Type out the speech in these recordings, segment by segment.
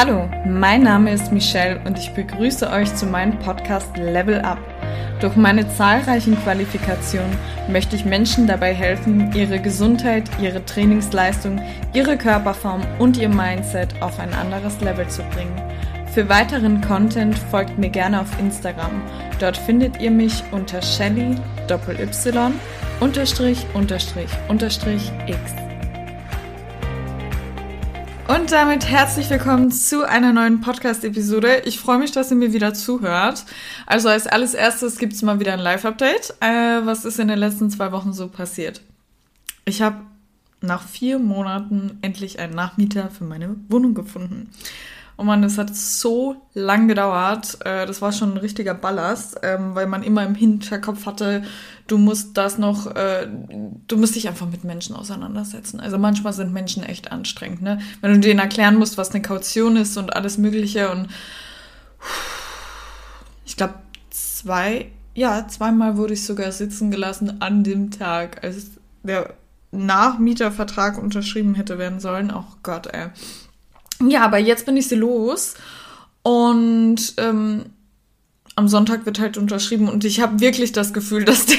Hallo, mein Name ist Michelle und ich begrüße euch zu meinem Podcast Level Up. Durch meine zahlreichen Qualifikationen möchte ich Menschen dabei helfen, ihre Gesundheit, ihre Trainingsleistung, ihre Körperform und ihr Mindset auf ein anderes Level zu bringen. Für weiteren Content folgt mir gerne auf Instagram. Dort findet ihr mich unter Shelly Y unterstrich unterstrich unterstrich X. Und damit herzlich willkommen zu einer neuen Podcast-Episode. Ich freue mich, dass ihr mir wieder zuhört. Also als alles erstes es mal wieder ein Live-Update. Äh, was ist in den letzten zwei Wochen so passiert? Ich habe nach vier Monaten endlich einen Nachmieter für meine Wohnung gefunden. Oh man, das hat so lang gedauert. Äh, das war schon ein richtiger Ballast, ähm, weil man immer im Hinterkopf hatte, du musst das noch, äh, du musst dich einfach mit Menschen auseinandersetzen. Also manchmal sind Menschen echt anstrengend, ne? Wenn du denen erklären musst, was eine Kaution ist und alles Mögliche und ich glaube zwei, ja, zweimal wurde ich sogar sitzen gelassen an dem Tag, als der Nachmietervertrag unterschrieben hätte werden sollen. Oh Gott, ey. Ja, aber jetzt bin ich sie los und ähm, am Sonntag wird halt unterschrieben und ich habe wirklich das Gefühl, dass der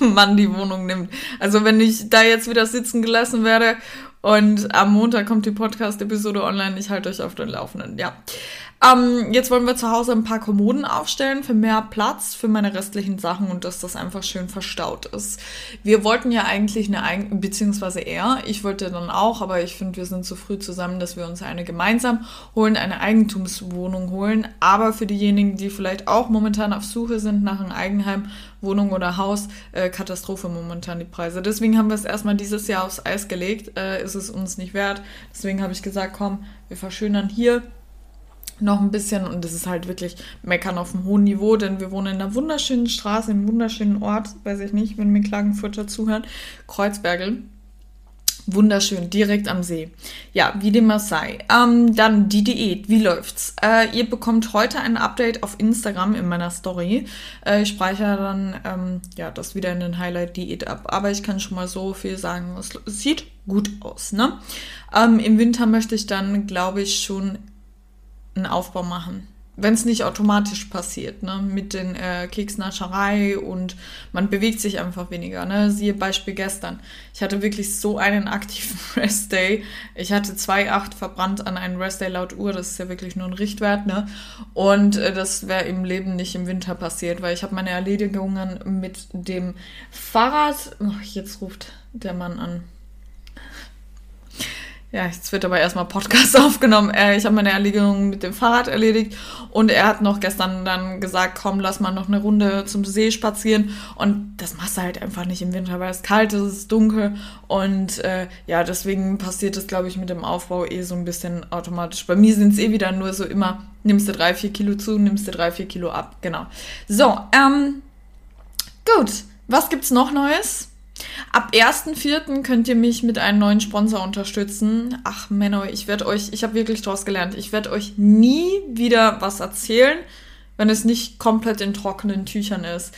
Mann die Wohnung nimmt. Also wenn ich da jetzt wieder sitzen gelassen werde und am Montag kommt die Podcast-Episode online, ich halte euch auf den Laufenden. Ja. Ähm, jetzt wollen wir zu Hause ein paar Kommoden aufstellen für mehr Platz für meine restlichen Sachen und dass das einfach schön verstaut ist. Wir wollten ja eigentlich eine eigene, beziehungsweise er, ich wollte dann auch, aber ich finde, wir sind zu früh zusammen, dass wir uns eine gemeinsam holen, eine Eigentumswohnung holen. Aber für diejenigen, die vielleicht auch momentan auf Suche sind nach einem Eigenheim, Wohnung oder Haus, äh, Katastrophe momentan die Preise. Deswegen haben wir es erstmal dieses Jahr aufs Eis gelegt, äh, ist es uns nicht wert. Deswegen habe ich gesagt, komm, wir verschönern hier noch ein bisschen und das ist halt wirklich meckern auf einem hohen Niveau, denn wir wohnen in einer wunderschönen Straße, in einem wunderschönen Ort, weiß ich nicht, wenn mir Klagenfurter zuhören, Kreuzbergel. Wunderschön, direkt am See. Ja, wie dem auch sei. Ähm, dann die Diät, wie läuft's? Äh, ihr bekommt heute ein Update auf Instagram in meiner Story. Äh, ich speichere dann ähm, ja das wieder in den Highlight Diät ab. Aber ich kann schon mal so viel sagen, es sieht gut aus. Ne? Ähm, Im Winter möchte ich dann, glaube ich, schon einen Aufbau machen. Wenn es nicht automatisch passiert, ne, mit den äh, Keksnascherei und man bewegt sich einfach weniger, ne. Siehe Beispiel gestern. Ich hatte wirklich so einen aktiven Restday. Ich hatte 2,8 verbrannt an einem Restday laut Uhr, das ist ja wirklich nur ein Richtwert, ne. Und äh, das wäre im Leben nicht im Winter passiert, weil ich habe meine Erledigungen mit dem Fahrrad. Oh, jetzt ruft der Mann an. Ja, jetzt wird aber erstmal Podcast aufgenommen. Äh, ich habe meine Erledigung mit dem Fahrrad erledigt und er hat noch gestern dann gesagt, komm, lass mal noch eine Runde zum See spazieren. Und das machst du halt einfach nicht im Winter, weil es kalt ist, es ist dunkel und äh, ja, deswegen passiert das, glaube ich, mit dem Aufbau eh so ein bisschen automatisch. Bei mir sind es eh wieder nur so immer, nimmst du drei, vier Kilo zu, nimmst du drei, vier Kilo ab. Genau. So, ähm, gut. Was gibt's noch Neues? Ab 1.4. könnt ihr mich mit einem neuen Sponsor unterstützen. Ach, Menno, ich werde euch, ich habe wirklich daraus gelernt, ich werde euch nie wieder was erzählen, wenn es nicht komplett in trockenen Tüchern ist.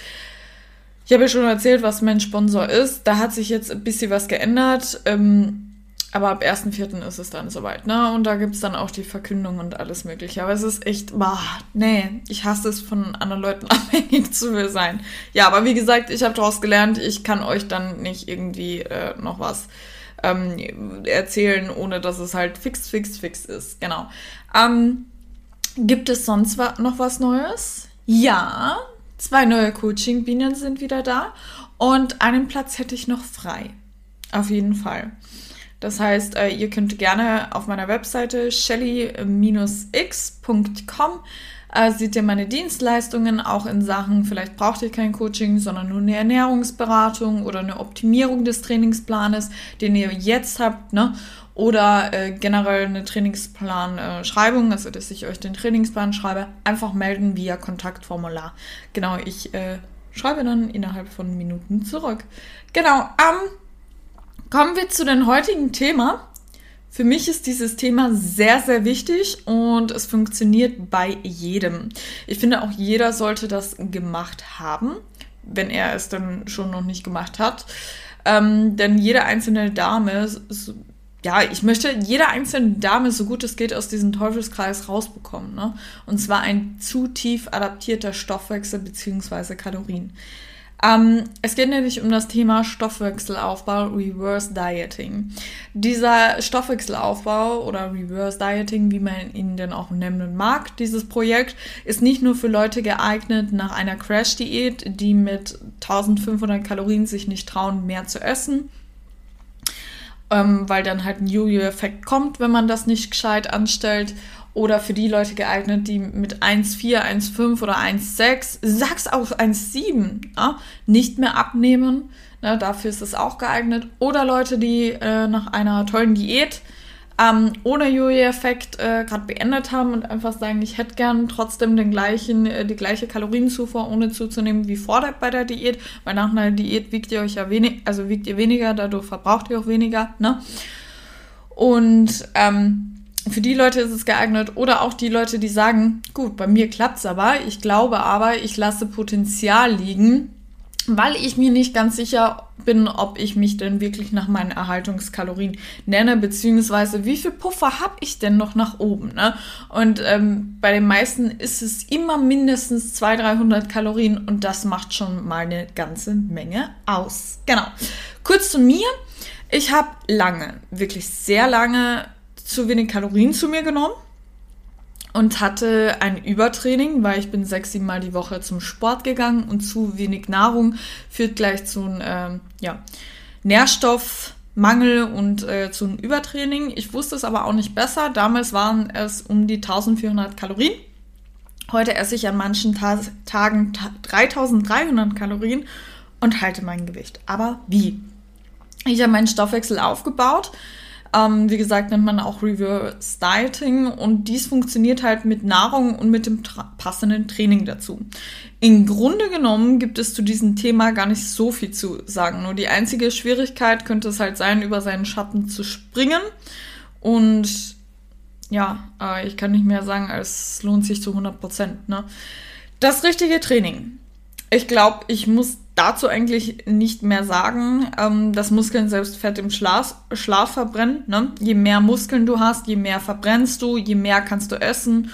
Ich habe ja schon erzählt, was mein Sponsor ist. Da hat sich jetzt ein bisschen was geändert. Ähm, aber ab 1.4. ist es dann soweit, ne? Und da gibt es dann auch die Verkündung und alles Mögliche. Aber es ist echt, boah, nee, ich hasse es, von anderen Leuten abhängig zu sein. Ja, aber wie gesagt, ich habe daraus gelernt, ich kann euch dann nicht irgendwie äh, noch was ähm, erzählen, ohne dass es halt fix, fix, fix ist. Genau. Ähm, gibt es sonst noch was Neues? Ja, zwei neue Coaching-Bienen sind wieder da und einen Platz hätte ich noch frei. Auf jeden Fall. Das heißt, äh, ihr könnt gerne auf meiner Webseite shelly-x.com äh, seht ihr meine Dienstleistungen auch in Sachen, vielleicht braucht ihr kein Coaching, sondern nur eine Ernährungsberatung oder eine Optimierung des Trainingsplanes, den ihr jetzt habt, ne? Oder äh, generell eine Trainingsplan-Schreibung, äh, also dass ich euch den Trainingsplan schreibe, einfach melden via Kontaktformular. Genau, ich äh, schreibe dann innerhalb von Minuten zurück. Genau, ähm, Kommen wir zu dem heutigen Thema. Für mich ist dieses Thema sehr, sehr wichtig und es funktioniert bei jedem. Ich finde auch jeder sollte das gemacht haben, wenn er es dann schon noch nicht gemacht hat. Ähm, denn jede einzelne Dame ja, ich möchte jede einzelne Dame, so gut es geht, aus diesem Teufelskreis rausbekommen. Ne? Und zwar ein zu tief adaptierter Stoffwechsel beziehungsweise Kalorien. Ähm, es geht nämlich um das Thema Stoffwechselaufbau, Reverse Dieting. Dieser Stoffwechselaufbau oder Reverse Dieting, wie man ihn denn auch nennen mag, dieses Projekt ist nicht nur für Leute geeignet nach einer Crash-Diät, die mit 1500 Kalorien sich nicht trauen, mehr zu essen ähm, weil dann halt ein Jojo-Effekt kommt, wenn man das nicht gescheit anstellt. Oder für die Leute geeignet, die mit 1,4, 1,5 oder 1,6, sag's auch 1,7, ja, nicht mehr abnehmen. Ne, dafür ist es auch geeignet. Oder Leute, die äh, nach einer tollen Diät ähm, ohne Jojo-Effekt äh, gerade beendet haben und einfach sagen, ich hätte gern trotzdem den gleichen, äh, die gleiche Kalorienzufuhr ohne zuzunehmen wie vor der, bei der Diät, weil nach einer Diät wiegt ihr euch ja wenig, also wiegt ihr weniger, dadurch verbraucht ihr auch weniger, ne? Und ähm, für die Leute ist es geeignet oder auch die Leute, die sagen, gut, bei mir klappt's aber, ich glaube aber, ich lasse Potenzial liegen weil ich mir nicht ganz sicher bin, ob ich mich denn wirklich nach meinen Erhaltungskalorien nenne, beziehungsweise wie viel Puffer habe ich denn noch nach oben. Ne? Und ähm, bei den meisten ist es immer mindestens 200, 300 Kalorien und das macht schon mal eine ganze Menge aus. Genau. Kurz zu mir. Ich habe lange, wirklich sehr lange zu wenig Kalorien zu mir genommen und hatte ein Übertraining, weil ich bin sechs, sieben Mal die Woche zum Sport gegangen und zu wenig Nahrung führt gleich zu einem ähm, ja, Nährstoffmangel und äh, zu einem Übertraining. Ich wusste es aber auch nicht besser. Damals waren es um die 1400 Kalorien. Heute esse ich an manchen Ta Tagen 3300 Kalorien und halte mein Gewicht. Aber wie? Ich habe meinen Stoffwechsel aufgebaut ähm, wie gesagt, nennt man auch Reverse Dieting und dies funktioniert halt mit Nahrung und mit dem tra passenden Training dazu. Im Grunde genommen gibt es zu diesem Thema gar nicht so viel zu sagen. Nur die einzige Schwierigkeit könnte es halt sein, über seinen Schatten zu springen. Und ja, äh, ich kann nicht mehr sagen, es lohnt sich zu 100 Prozent. Ne? Das richtige Training. Ich glaube, ich muss dazu eigentlich nicht mehr sagen, ähm, dass Muskeln selbst Fett im Schlaf, Schlaf verbrennen. Ne? Je mehr Muskeln du hast, je mehr verbrennst du, je mehr kannst du essen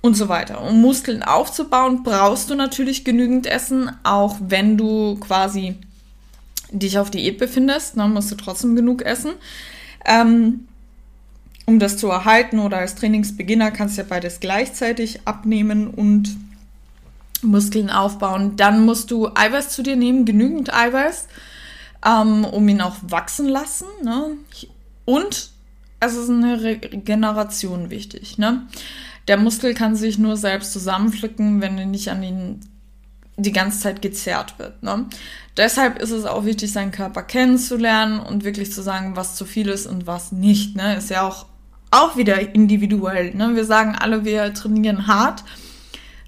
und so weiter. Um Muskeln aufzubauen, brauchst du natürlich genügend Essen, auch wenn du quasi dich auf Diät befindest, ne, musst du trotzdem genug essen. Ähm, um das zu erhalten oder als Trainingsbeginner kannst du ja beides gleichzeitig abnehmen und Muskeln aufbauen. Dann musst du Eiweiß zu dir nehmen, genügend Eiweiß, ähm, um ihn auch wachsen lassen. Ne? Und es ist eine Regeneration wichtig. Ne? Der Muskel kann sich nur selbst zusammenflicken, wenn er nicht an ihn die ganze Zeit gezerrt wird. Ne? Deshalb ist es auch wichtig, seinen Körper kennenzulernen und wirklich zu sagen, was zu viel ist und was nicht. Ne? Ist ja auch, auch wieder individuell. Ne? Wir sagen alle, wir trainieren hart.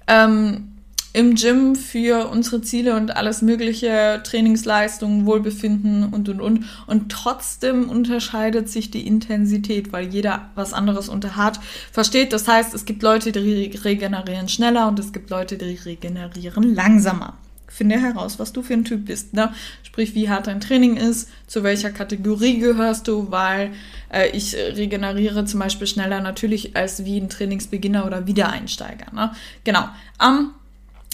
Ähm, im Gym für unsere Ziele und alles mögliche, Trainingsleistungen, Wohlbefinden und und und. Und trotzdem unterscheidet sich die Intensität, weil jeder was anderes unter hart versteht. Das heißt, es gibt Leute, die regenerieren schneller und es gibt Leute, die regenerieren langsamer. Finde heraus, was du für ein Typ bist. Ne? Sprich, wie hart dein Training ist, zu welcher Kategorie gehörst du, weil äh, ich regeneriere zum Beispiel schneller natürlich als wie ein Trainingsbeginner oder Wiedereinsteiger. Ne? Genau. Um,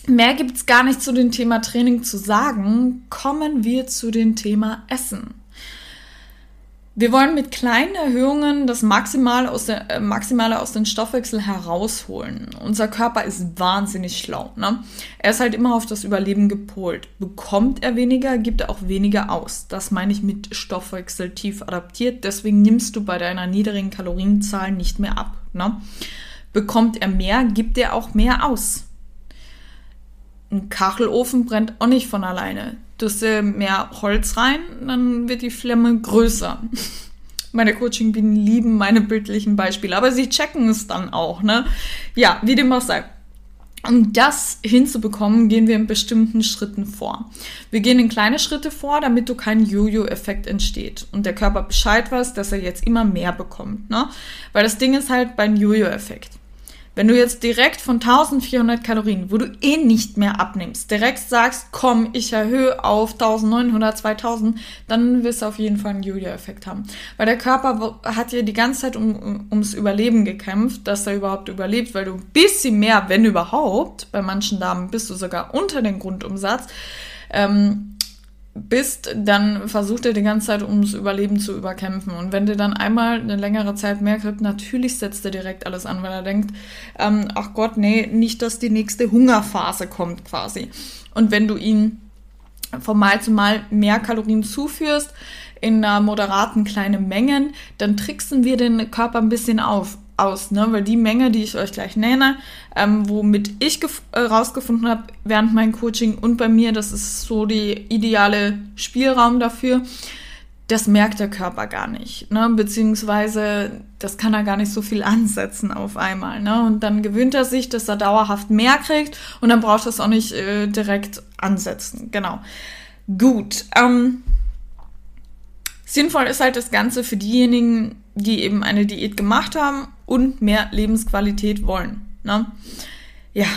Mehr gibt es gar nicht zu dem Thema Training zu sagen. Kommen wir zu dem Thema Essen. Wir wollen mit kleinen Erhöhungen das Maximale aus, der, äh, Maximale aus dem Stoffwechsel herausholen. Unser Körper ist wahnsinnig schlau. Ne? Er ist halt immer auf das Überleben gepolt. Bekommt er weniger, gibt er auch weniger aus. Das meine ich mit Stoffwechsel tief adaptiert. Deswegen nimmst du bei deiner niedrigen Kalorienzahl nicht mehr ab. Ne? Bekommt er mehr, gibt er auch mehr aus ein Kachelofen brennt auch nicht von alleine. Tust du mehr Holz rein, dann wird die Flamme größer. Meine Coaching-Bienen lieben meine bildlichen Beispiele, aber sie checken es dann auch, ne? Ja, wie dem auch sei. Um das hinzubekommen, gehen wir in bestimmten Schritten vor. Wir gehen in kleine Schritte vor, damit du kein Jojo-Effekt entsteht und der Körper Bescheid weiß, dass er jetzt immer mehr bekommt. Ne? Weil das Ding ist halt beim Jojo-Effekt. Wenn du jetzt direkt von 1400 Kalorien, wo du eh nicht mehr abnimmst, direkt sagst, komm, ich erhöhe auf 1900, 2000, dann wirst du auf jeden Fall einen Julia-Effekt haben. Weil der Körper hat ja die ganze Zeit um, um, ums Überleben gekämpft, dass er überhaupt überlebt, weil du ein bisschen mehr, wenn überhaupt, bei manchen Damen bist du sogar unter den Grundumsatz, ähm, bist, dann versucht er die ganze Zeit ums Überleben zu überkämpfen. Und wenn der dann einmal eine längere Zeit mehr kriegt, natürlich setzt er direkt alles an, weil er denkt, ähm, ach Gott, nee, nicht, dass die nächste Hungerphase kommt quasi. Und wenn du ihn von Mal zu Mal mehr Kalorien zuführst, in einer moderaten kleinen Mengen, dann tricksen wir den Körper ein bisschen auf aus, ne? Weil die Menge, die ich euch gleich nenne, ähm, womit ich äh, rausgefunden habe während meinem Coaching und bei mir, das ist so die ideale Spielraum dafür, das merkt der Körper gar nicht, ne? Beziehungsweise das kann er gar nicht so viel ansetzen auf einmal, ne? Und dann gewöhnt er sich, dass er dauerhaft mehr kriegt und dann braucht er es auch nicht äh, direkt ansetzen. Genau. Gut. Ähm, sinnvoll ist halt das Ganze für diejenigen, die eben eine Diät gemacht haben und mehr Lebensqualität wollen. Ne? Ja,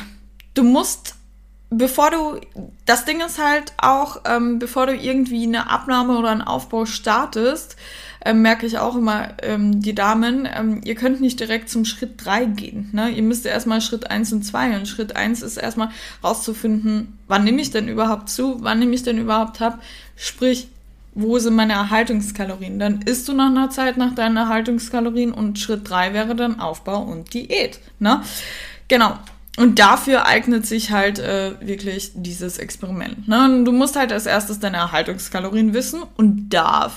du musst, bevor du, das Ding ist halt auch, ähm, bevor du irgendwie eine Abnahme oder einen Aufbau startest, ähm, merke ich auch immer ähm, die Damen, ähm, ihr könnt nicht direkt zum Schritt 3 gehen. Ne? Ihr müsst erstmal Schritt 1 und 2 und Schritt 1 ist erstmal rauszufinden, wann nehme ich denn überhaupt zu, wann nehme ich denn überhaupt ab. Sprich, wo sind meine Erhaltungskalorien? Dann isst du nach einer Zeit nach deinen Erhaltungskalorien und Schritt drei wäre dann Aufbau und Diät. Ne? Genau. Und dafür eignet sich halt äh, wirklich dieses Experiment. Ne? Du musst halt als erstes deine Erhaltungskalorien wissen und da,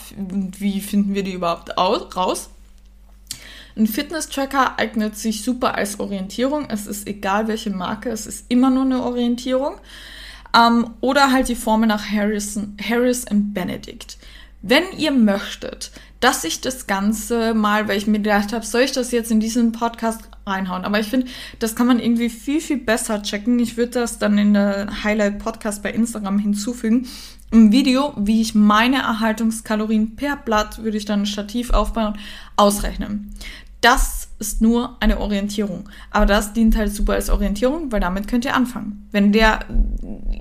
wie finden wir die überhaupt aus, raus? Ein Fitness-Tracker eignet sich super als Orientierung. Es ist egal welche Marke, es ist immer nur eine Orientierung. Ähm, oder halt die Formel nach Harrison, Harris und Benedict. Wenn ihr möchtet, dass ich das Ganze mal, weil ich mir gedacht habe, soll ich das jetzt in diesen Podcast reinhauen? Aber ich finde, das kann man irgendwie viel, viel besser checken. Ich würde das dann in der Highlight-Podcast bei Instagram hinzufügen. Im Video, wie ich meine Erhaltungskalorien per Blatt, würde ich dann ein Stativ aufbauen, ausrechnen. Das ist nur eine Orientierung. Aber das dient halt super als Orientierung, weil damit könnt ihr anfangen. Wenn der,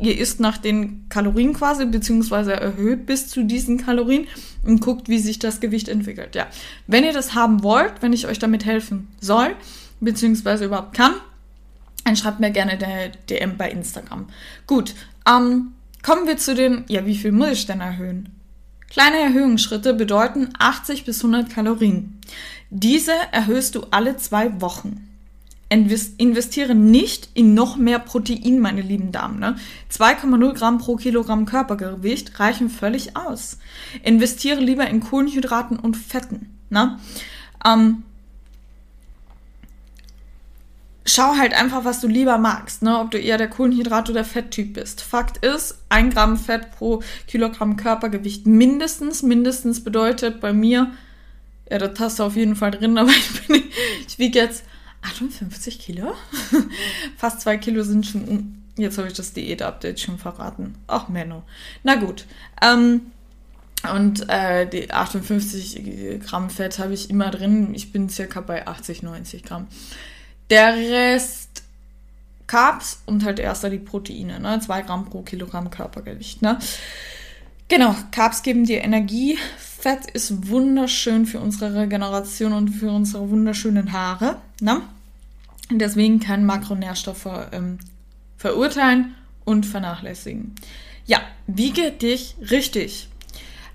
ihr isst nach den Kalorien quasi, beziehungsweise erhöht bis zu diesen Kalorien und guckt, wie sich das Gewicht entwickelt. Ja. Wenn ihr das haben wollt, wenn ich euch damit helfen soll, beziehungsweise überhaupt kann, dann schreibt mir gerne der DM bei Instagram. Gut, ähm, kommen wir zu den, ja, wie viel muss ich denn erhöhen? Kleine Erhöhungsschritte bedeuten 80 bis 100 Kalorien. Diese erhöhst du alle zwei Wochen. Investiere nicht in noch mehr Protein, meine lieben Damen. Ne? 2,0 Gramm pro Kilogramm Körpergewicht reichen völlig aus. Investiere lieber in Kohlenhydraten und Fetten. Ne? Ähm, schau halt einfach, was du lieber magst, ne? ob du eher der Kohlenhydrat- oder Fetttyp bist. Fakt ist, ein Gramm Fett pro Kilogramm Körpergewicht mindestens. Mindestens bedeutet bei mir ja, das hast du auf jeden Fall drin, aber ich, bin, ich wiege jetzt 58 Kilo. Fast zwei Kilo sind schon. Jetzt habe ich das Diät-Update schon verraten. Ach, Menno. Na gut. Ähm, und äh, die 58 Gramm Fett habe ich immer drin. Ich bin circa bei 80, 90 Gramm. Der Rest Carbs und halt erster die Proteine, ne? 2 Gramm pro Kilogramm Körpergewicht, ne? Genau, Carbs geben dir Energie, Fett ist wunderschön für unsere Regeneration und für unsere wunderschönen Haare. Ne? Deswegen kann Makronährstoffe ähm, verurteilen und vernachlässigen. Ja, wiege dich richtig.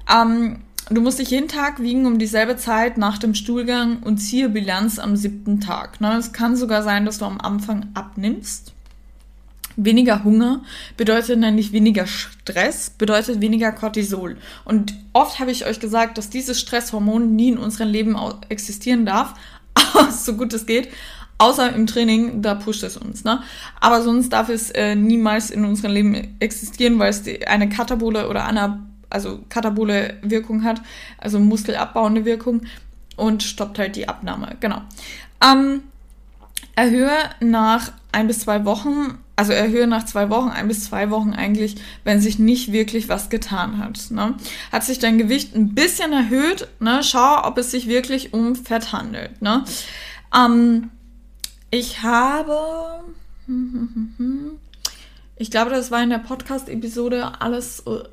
Ähm, du musst dich jeden Tag wiegen um dieselbe Zeit nach dem Stuhlgang und ziehe Bilanz am siebten Tag. Ne? Es kann sogar sein, dass du am Anfang abnimmst. Weniger Hunger bedeutet nämlich weniger Stress, bedeutet weniger Cortisol. Und oft habe ich euch gesagt, dass dieses Stresshormon nie in unserem Leben existieren darf, so gut es geht. Außer im Training, da pusht es uns. Ne? Aber sonst darf es äh, niemals in unserem Leben existieren, weil es die, eine katabole oder eine, also katabole Wirkung hat, also muskelabbauende Wirkung und stoppt halt die Abnahme. Genau. Ähm, erhöhe nach ein bis zwei Wochen also erhöhe nach zwei Wochen, ein bis zwei Wochen eigentlich, wenn sich nicht wirklich was getan hat. Ne? Hat sich dein Gewicht ein bisschen erhöht, ne? schau, ob es sich wirklich um Fett handelt. Ne? Ähm, ich habe, ich glaube, das war in der Podcast-Episode alles äh,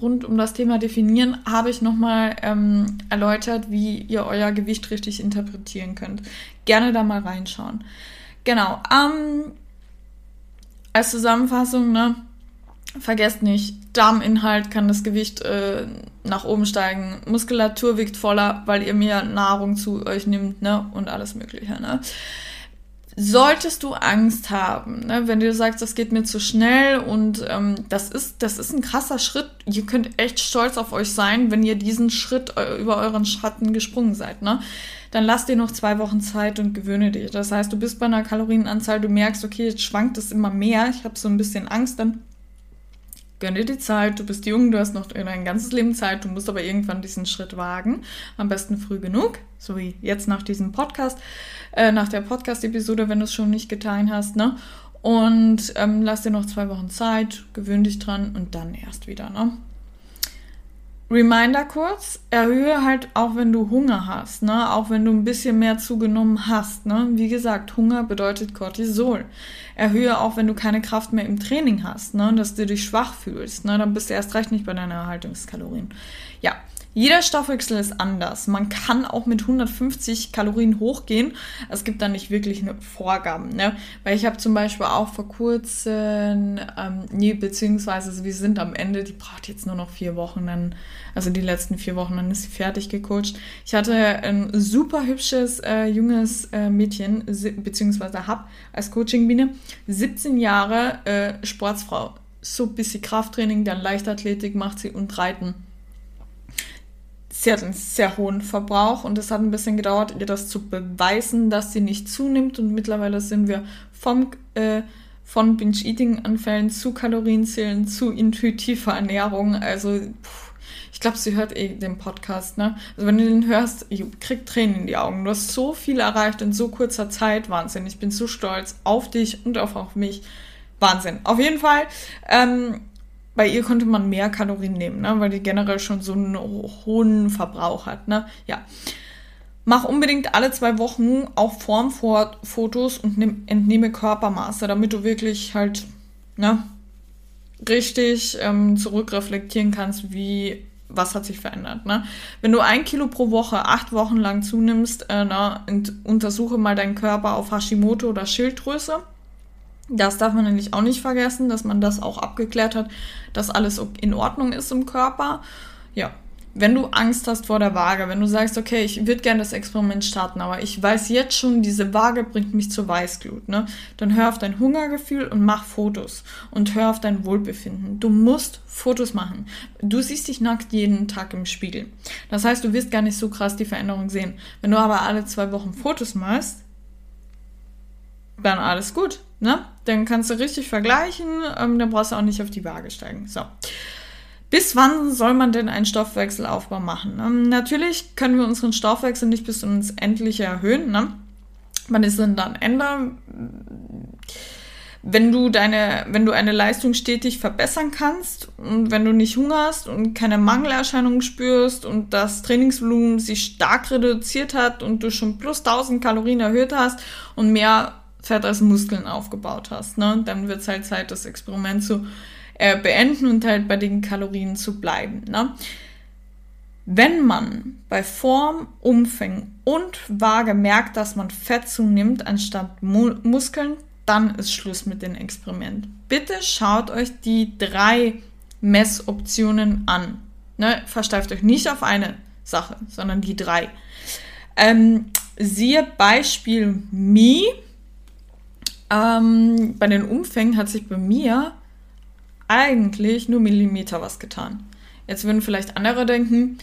rund um das Thema Definieren, habe ich nochmal ähm, erläutert, wie ihr euer Gewicht richtig interpretieren könnt. Gerne da mal reinschauen. Genau. Ähm, als Zusammenfassung, ne? Vergesst nicht, Darminhalt kann das Gewicht äh, nach oben steigen. Muskulatur wiegt voller, weil ihr mehr Nahrung zu euch nimmt, ne? Und alles Mögliche, ne? Solltest du Angst haben, ne, wenn du sagst, das geht mir zu schnell und ähm, das, ist, das ist ein krasser Schritt, ihr könnt echt stolz auf euch sein, wenn ihr diesen Schritt äh, über euren Schatten gesprungen seid, ne? Dann lasst dir noch zwei Wochen Zeit und gewöhne dich. Das heißt, du bist bei einer Kalorienanzahl, du merkst, okay, jetzt schwankt es immer mehr, ich habe so ein bisschen Angst, dann gönn dir die Zeit, du bist jung, du hast noch dein ganzes Leben Zeit, du musst aber irgendwann diesen Schritt wagen. Am besten früh genug, so wie jetzt nach diesem Podcast, äh, nach der Podcast-Episode, wenn du es schon nicht getan hast, ne? Und ähm, lass dir noch zwei Wochen Zeit, gewöhn dich dran und dann erst wieder, ne? Reminder kurz, erhöhe halt auch wenn du Hunger hast, ne? Auch wenn du ein bisschen mehr zugenommen hast, ne? Wie gesagt, Hunger bedeutet Cortisol. Erhöhe auch, wenn du keine Kraft mehr im Training hast, ne? Dass du dich schwach fühlst, ne? Dann bist du erst recht nicht bei deinen Erhaltungskalorien. Ja, jeder Stoffwechsel ist anders. Man kann auch mit 150 Kalorien hochgehen. Es gibt da nicht wirklich Vorgaben, ne? Weil ich habe zum Beispiel auch vor kurzem, ähm, nee, beziehungsweise wir sind am Ende, die braucht jetzt nur noch vier Wochen, dann, also die letzten vier Wochen, dann ist sie fertig gecoacht. Ich hatte ein super hübsches äh, junges äh, Mädchen, beziehungsweise hab als Coachingbiene 17 Jahre äh, Sportsfrau. So ein bisschen Krafttraining, dann Leichtathletik macht sie und Reiten sie hat einen sehr hohen Verbrauch und es hat ein bisschen gedauert, ihr das zu beweisen, dass sie nicht zunimmt. Und mittlerweile sind wir vom, äh, von Binge-Eating-Anfällen zu Kalorienzählen zu intuitiver Ernährung. Also, pff, ich glaube, sie hört eh den Podcast, ne? Also, wenn du den hörst, ich krieg Tränen in die Augen. Du hast so viel erreicht in so kurzer Zeit. Wahnsinn. Ich bin so stolz auf dich und auch auf mich. Wahnsinn. Auf jeden Fall. Ähm, bei ihr konnte man mehr Kalorien nehmen, ne? weil die generell schon so einen hohen Verbrauch hat. Ne? Ja. Mach unbedingt alle zwei Wochen auch Formfotos und entnehme Körpermaße, damit du wirklich halt ne, richtig ähm, zurückreflektieren kannst, wie was hat sich verändert. Ne? Wenn du ein Kilo pro Woche acht Wochen lang zunimmst, äh, na, untersuche mal deinen Körper auf Hashimoto oder Schilddrüse. Das darf man nämlich auch nicht vergessen, dass man das auch abgeklärt hat, dass alles in Ordnung ist im Körper. Ja, wenn du Angst hast vor der Waage, wenn du sagst, okay, ich würde gerne das Experiment starten, aber ich weiß jetzt schon, diese Waage bringt mich zur Weißglut, ne? Dann hör auf dein Hungergefühl und mach Fotos und hör auf dein Wohlbefinden. Du musst Fotos machen. Du siehst dich nackt jeden Tag im Spiegel. Das heißt, du wirst gar nicht so krass die Veränderung sehen. Wenn du aber alle zwei Wochen Fotos machst, dann alles gut. Ne? Dann kannst du richtig vergleichen, ähm, dann brauchst du auch nicht auf die Waage steigen. So. Bis wann soll man denn einen Stoffwechselaufbau machen? Ähm, natürlich können wir unseren Stoffwechsel nicht bis ins Endliche erhöhen. Ne? Wann ist denn dann Ende? Wenn du deine, wenn du eine Leistung stetig verbessern kannst und wenn du nicht hungerst und keine Mangelerscheinungen spürst und das Trainingsvolumen sich stark reduziert hat und du schon plus 1000 Kalorien erhöht hast und mehr Fett als Muskeln aufgebaut hast. Ne? Dann wird es halt Zeit, das Experiment zu äh, beenden und halt bei den Kalorien zu bleiben. Ne? Wenn man bei Form, Umfang und Waage merkt, dass man Fett zunimmt anstatt Mu Muskeln, dann ist Schluss mit dem Experiment. Bitte schaut euch die drei Messoptionen an. Ne? Versteift euch nicht auf eine Sache, sondern die drei. Ähm, siehe Beispiel Me ähm, bei den Umfängen hat sich bei mir eigentlich nur Millimeter was getan. Jetzt würden vielleicht andere denken,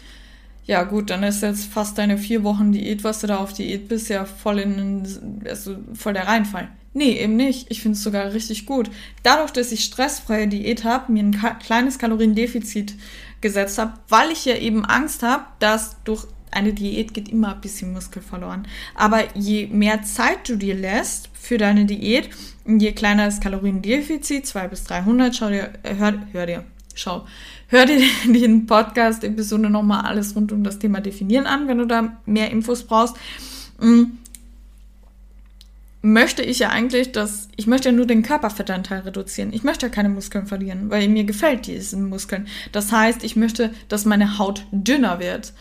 ja gut, dann ist jetzt fast deine vier Wochen Diät, was du da auf Diät bist, ja voll in also voll der Reinfall. Nee, eben nicht. Ich finde es sogar richtig gut. Dadurch, dass ich stressfreie Diät habe, mir ein kleines Kaloriendefizit gesetzt habe, weil ich ja eben Angst habe, dass durch eine Diät geht immer ein bisschen Muskel verloren. Aber je mehr Zeit du dir lässt für deine Diät, je kleiner das Kaloriendefizit, 200 bis 300, schau dir, äh, hör, hör dir, schau, hör dir den Podcast-Episode nochmal alles rund um das Thema Definieren an, wenn du da mehr Infos brauchst. Mm. Möchte ich ja eigentlich, dass ich möchte ja nur den Körperfettanteil reduzieren. Ich möchte ja keine Muskeln verlieren, weil mir gefällt diese Muskeln. Das heißt, ich möchte, dass meine Haut dünner wird.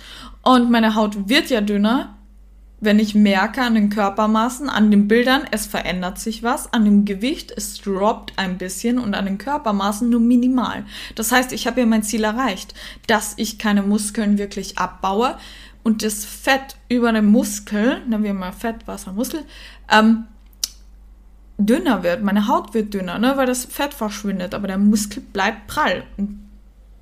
Und meine Haut wird ja dünner, wenn ich merke an den Körpermaßen, an den Bildern, es verändert sich was, an dem Gewicht, es droppt ein bisschen und an den Körpermaßen nur minimal. Das heißt, ich habe ja mein Ziel erreicht, dass ich keine Muskeln wirklich abbaue und das Fett über den Muskel, nennen wir mal Fett, Wasser, Muskel, ähm, dünner wird. Meine Haut wird dünner, ne, weil das Fett verschwindet, aber der Muskel bleibt prall. Und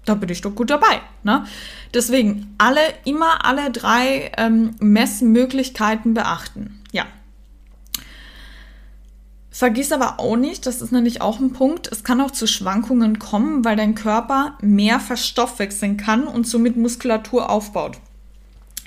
da bin ich doch gut dabei. Ne? Deswegen alle, immer alle drei ähm, Messmöglichkeiten beachten. Ja. Vergiss aber auch nicht, das ist nämlich auch ein Punkt, es kann auch zu Schwankungen kommen, weil dein Körper mehr verstoffwechseln kann und somit Muskulatur aufbaut.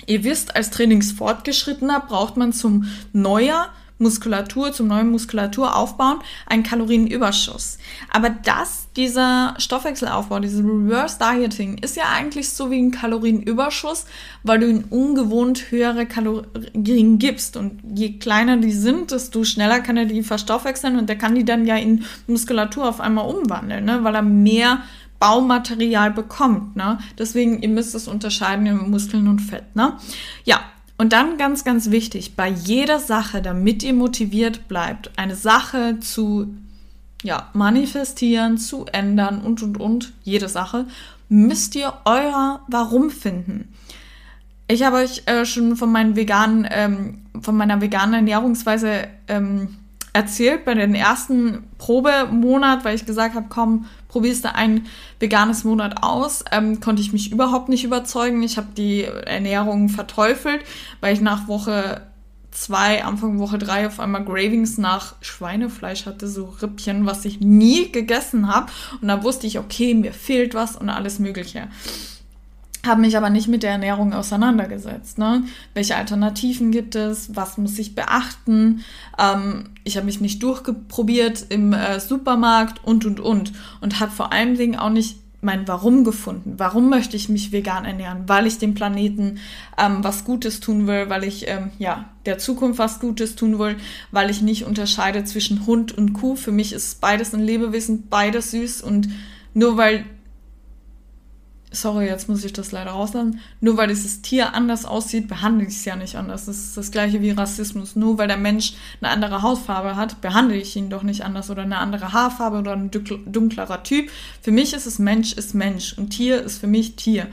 Ihr wisst, als Trainingsfortgeschrittener braucht man zum Neujahr Muskulatur, zum neuen Muskulatur aufbauen, einen Kalorienüberschuss. Aber das, dieser Stoffwechselaufbau, dieses Reverse Dieting, ist ja eigentlich so wie ein Kalorienüberschuss, weil du ihn ungewohnt höhere Kalorien gibst. Und je kleiner die sind, desto schneller kann er die verstoffwechseln und der kann die dann ja in Muskulatur auf einmal umwandeln, ne? weil er mehr Baumaterial bekommt. Ne? Deswegen, ihr müsst es unterscheiden in Muskeln und Fett. Ne? Ja, und dann ganz, ganz wichtig, bei jeder Sache, damit ihr motiviert bleibt, eine Sache zu ja, manifestieren, zu ändern und, und, und, jede Sache, müsst ihr euer Warum finden. Ich habe euch äh, schon von, meinen veganen, ähm, von meiner veganen Ernährungsweise ähm, erzählt bei den ersten Probemonat, weil ich gesagt habe, komm, probierst du ein veganes Monat aus, ähm, konnte ich mich überhaupt nicht überzeugen. Ich habe die Ernährung verteufelt, weil ich nach Woche zwei, Anfang Woche drei auf einmal Gravings nach Schweinefleisch hatte, so Rippchen, was ich nie gegessen habe. Und da wusste ich, okay, mir fehlt was und alles Mögliche habe mich aber nicht mit der Ernährung auseinandergesetzt. Ne? Welche Alternativen gibt es? Was muss ich beachten? Ähm, ich habe mich nicht durchgeprobiert im äh, Supermarkt und, und, und. Und habe vor allen Dingen auch nicht mein Warum gefunden. Warum möchte ich mich vegan ernähren? Weil ich dem Planeten ähm, was Gutes tun will, weil ich ähm, ja der Zukunft was Gutes tun will, weil ich nicht unterscheide zwischen Hund und Kuh. Für mich ist beides ein Lebewesen, beides süß und nur weil sorry, jetzt muss ich das leider rauslassen, nur weil dieses Tier anders aussieht, behandle ich es ja nicht anders. Das ist das gleiche wie Rassismus. Nur weil der Mensch eine andere Hautfarbe hat, behandle ich ihn doch nicht anders oder eine andere Haarfarbe oder ein dunklerer Typ. Für mich ist es Mensch ist Mensch und Tier ist für mich Tier.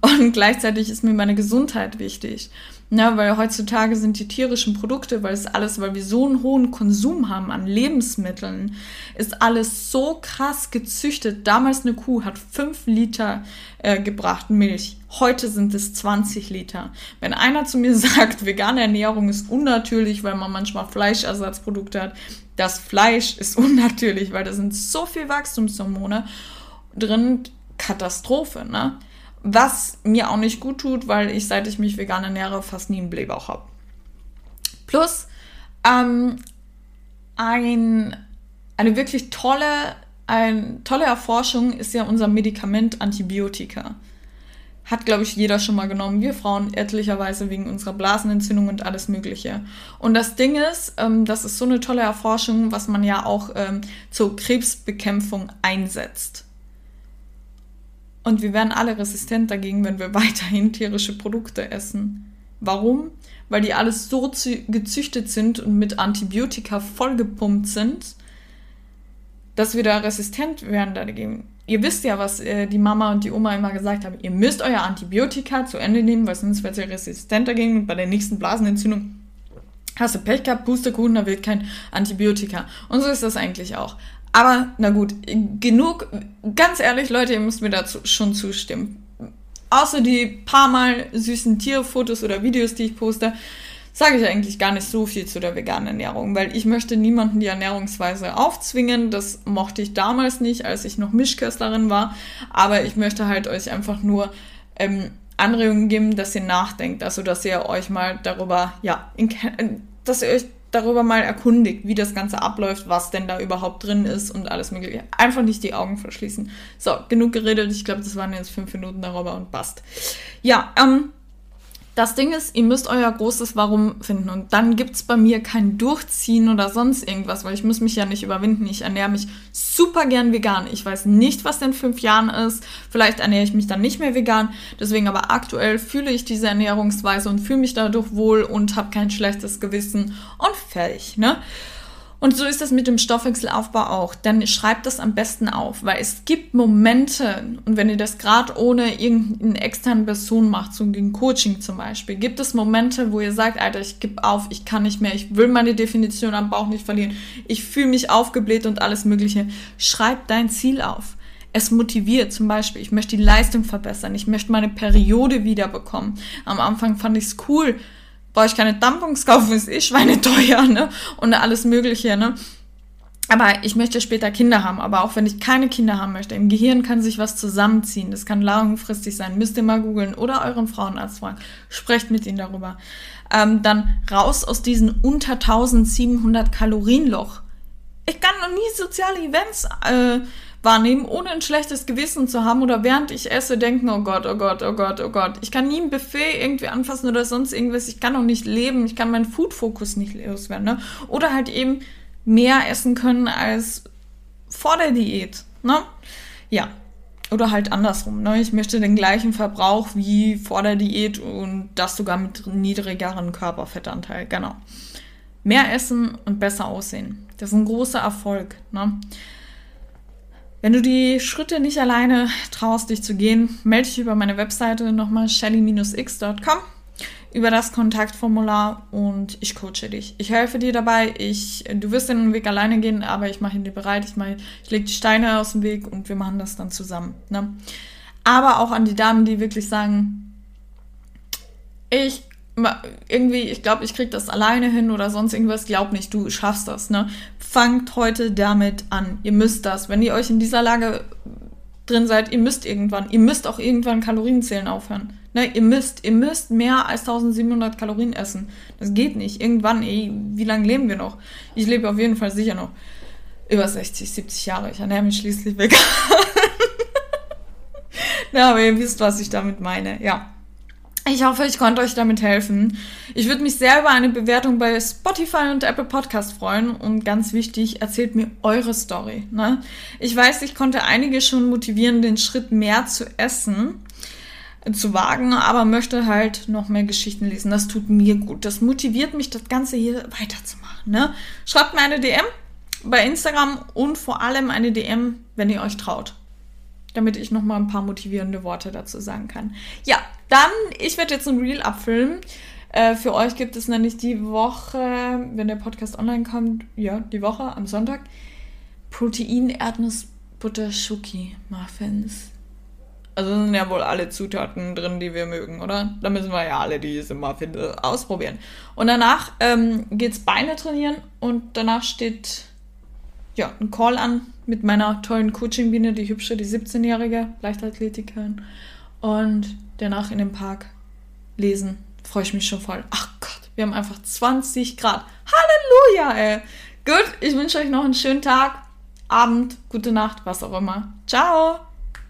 Und gleichzeitig ist mir meine Gesundheit wichtig. Ja, weil heutzutage sind die tierischen Produkte, weil es alles, weil wir so einen hohen Konsum haben an Lebensmitteln, ist alles so krass gezüchtet. Damals eine Kuh hat 5 Liter äh, gebracht Milch. Heute sind es 20 Liter. Wenn einer zu mir sagt, vegane Ernährung ist unnatürlich, weil man manchmal Fleischersatzprodukte hat, das Fleisch ist unnatürlich, weil da sind so viel Wachstumshormone drin. Katastrophe, ne? Was mir auch nicht gut tut, weil ich, seit ich mich vegan ernähre, fast nie einen Blähbauch habe. Plus, ähm, ein, eine wirklich tolle, eine tolle Erforschung ist ja unser Medikament Antibiotika. Hat, glaube ich, jeder schon mal genommen. Wir Frauen etlicherweise wegen unserer Blasenentzündung und alles Mögliche. Und das Ding ist, ähm, das ist so eine tolle Erforschung, was man ja auch ähm, zur Krebsbekämpfung einsetzt. Und wir werden alle resistent dagegen, wenn wir weiterhin tierische Produkte essen. Warum? Weil die alles so gezüchtet sind und mit Antibiotika vollgepumpt sind, dass wir da resistent werden dagegen. Ihr wisst ja, was äh, die Mama und die Oma immer gesagt haben. Ihr müsst euer Antibiotika zu Ende nehmen, weil sonst wird ihr resistent dagegen und bei der nächsten Blasenentzündung hast du Pech gehabt, Pustekuchen, da wird kein Antibiotika. Und so ist das eigentlich auch. Aber na gut, genug. Ganz ehrlich, Leute, ihr müsst mir dazu schon zustimmen. Außer die paar Mal süßen Tierfotos oder Videos, die ich poste, sage ich eigentlich gar nicht so viel zu der veganen Ernährung, weil ich möchte niemanden die Ernährungsweise aufzwingen. Das mochte ich damals nicht, als ich noch Mischköstlerin war. Aber ich möchte halt euch einfach nur ähm, Anregungen geben, dass ihr nachdenkt. Also, dass ihr euch mal darüber, ja, in, dass ihr euch darüber mal erkundigt, wie das Ganze abläuft, was denn da überhaupt drin ist und alles mögliche. Einfach nicht die Augen verschließen. So, genug geredet. Ich glaube, das waren jetzt fünf Minuten darüber und passt. Ja, ähm, Das Ding ist, ihr müsst euer großes Warum finden. Und dann gibt es bei mir kein Durchziehen oder sonst irgendwas, weil ich muss mich ja nicht überwinden. Ich ernähre mich super gern vegan. Ich weiß nicht, was in fünf Jahren ist. Vielleicht ernähre ich mich dann nicht mehr vegan. Deswegen aber aktuell fühle ich diese Ernährungsweise und fühle mich dadurch wohl und habe kein schlechtes Gewissen und fertig. Ne? Und so ist das mit dem Stoffwechselaufbau auch. Dann schreibt das am besten auf, weil es gibt Momente, und wenn ihr das gerade ohne irgendeine externe Person macht, so ein Coaching zum Beispiel, gibt es Momente, wo ihr sagt, Alter, ich gebe auf, ich kann nicht mehr, ich will meine Definition am Bauch nicht verlieren, ich fühle mich aufgebläht und alles Mögliche. Schreibt dein Ziel auf. Es motiviert zum Beispiel, ich möchte die Leistung verbessern, ich möchte meine Periode wiederbekommen. Am Anfang fand ich es cool, brauche ich keine Tampons kaufen, ist eh schweineteuer, ne? Und alles Mögliche, ne? Aber ich möchte später Kinder haben. Aber auch wenn ich keine Kinder haben möchte, im Gehirn kann sich was zusammenziehen. Das kann langfristig sein. Müsst ihr mal googeln oder euren Frauenarzt fragen. Sprecht mit ihnen darüber. Ähm, dann raus aus diesem unter 1700 Kalorienloch. Ich kann noch nie soziale Events äh, wahrnehmen, ohne ein schlechtes Gewissen zu haben oder während ich esse denken, oh Gott, oh Gott, oh Gott, oh Gott. Ich kann nie ein Buffet irgendwie anfassen oder sonst irgendwas. Ich kann auch nicht leben. Ich kann meinen Food-Fokus nicht loswerden. Ne? Oder halt eben mehr essen können als vor der Diät. Ne? Ja. Oder halt andersrum. Ne? Ich möchte den gleichen Verbrauch wie vor der Diät und das sogar mit niedrigeren Körperfettanteil. Genau. Mehr essen und besser aussehen. Das ist ein großer Erfolg. Ne? Wenn du die Schritte nicht alleine traust, dich zu gehen, melde dich über meine Webseite nochmal shelly-x.com über das Kontaktformular und ich coache dich. Ich helfe dir dabei. Ich, du wirst den Weg alleine gehen, aber ich mache ihn dir bereit. Ich, ich lege die Steine aus dem Weg und wir machen das dann zusammen. Ne? Aber auch an die Damen, die wirklich sagen, ich irgendwie, ich glaube, ich kriege das alleine hin oder sonst irgendwas. Glaub nicht, du schaffst das. Ne? Fangt heute damit an. Ihr müsst das. Wenn ihr euch in dieser Lage drin seid, ihr müsst irgendwann, ihr müsst auch irgendwann Kalorienzählen aufhören. Ne? Ihr müsst, ihr müsst mehr als 1700 Kalorien essen. Das geht nicht. Irgendwann, ey, wie lange leben wir noch? Ich lebe auf jeden Fall sicher noch über 60, 70 Jahre. Ich ernähre mich schließlich vegan. Na, aber ihr wisst, was ich damit meine. Ja. Ich hoffe, ich konnte euch damit helfen. Ich würde mich sehr über eine Bewertung bei Spotify und Apple Podcast freuen. Und ganz wichtig, erzählt mir eure Story. Ne? Ich weiß, ich konnte einige schon motivieren, den Schritt mehr zu essen, zu wagen, aber möchte halt noch mehr Geschichten lesen. Das tut mir gut. Das motiviert mich, das Ganze hier weiterzumachen. Ne? Schreibt mir eine DM bei Instagram und vor allem eine DM, wenn ihr euch traut damit ich noch mal ein paar motivierende Worte dazu sagen kann. Ja, dann, ich werde jetzt ein Reel abfilmen. Äh, für euch gibt es nämlich die Woche, wenn der Podcast online kommt, ja, die Woche am Sonntag, Protein, Erdnuss, Butter, Schoki, Muffins. Also sind ja wohl alle Zutaten drin, die wir mögen, oder? Da müssen wir ja alle diese Muffins ausprobieren. Und danach ähm, geht's Beine trainieren und danach steht ja, ein Call an mit meiner tollen Coaching-Biene, die hübsche, die 17-jährige Leichtathletikerin. Und danach in dem Park lesen. Freue ich mich schon voll. Ach Gott, wir haben einfach 20 Grad. Halleluja, ey. Gut, ich wünsche euch noch einen schönen Tag, Abend, gute Nacht, was auch immer. Ciao.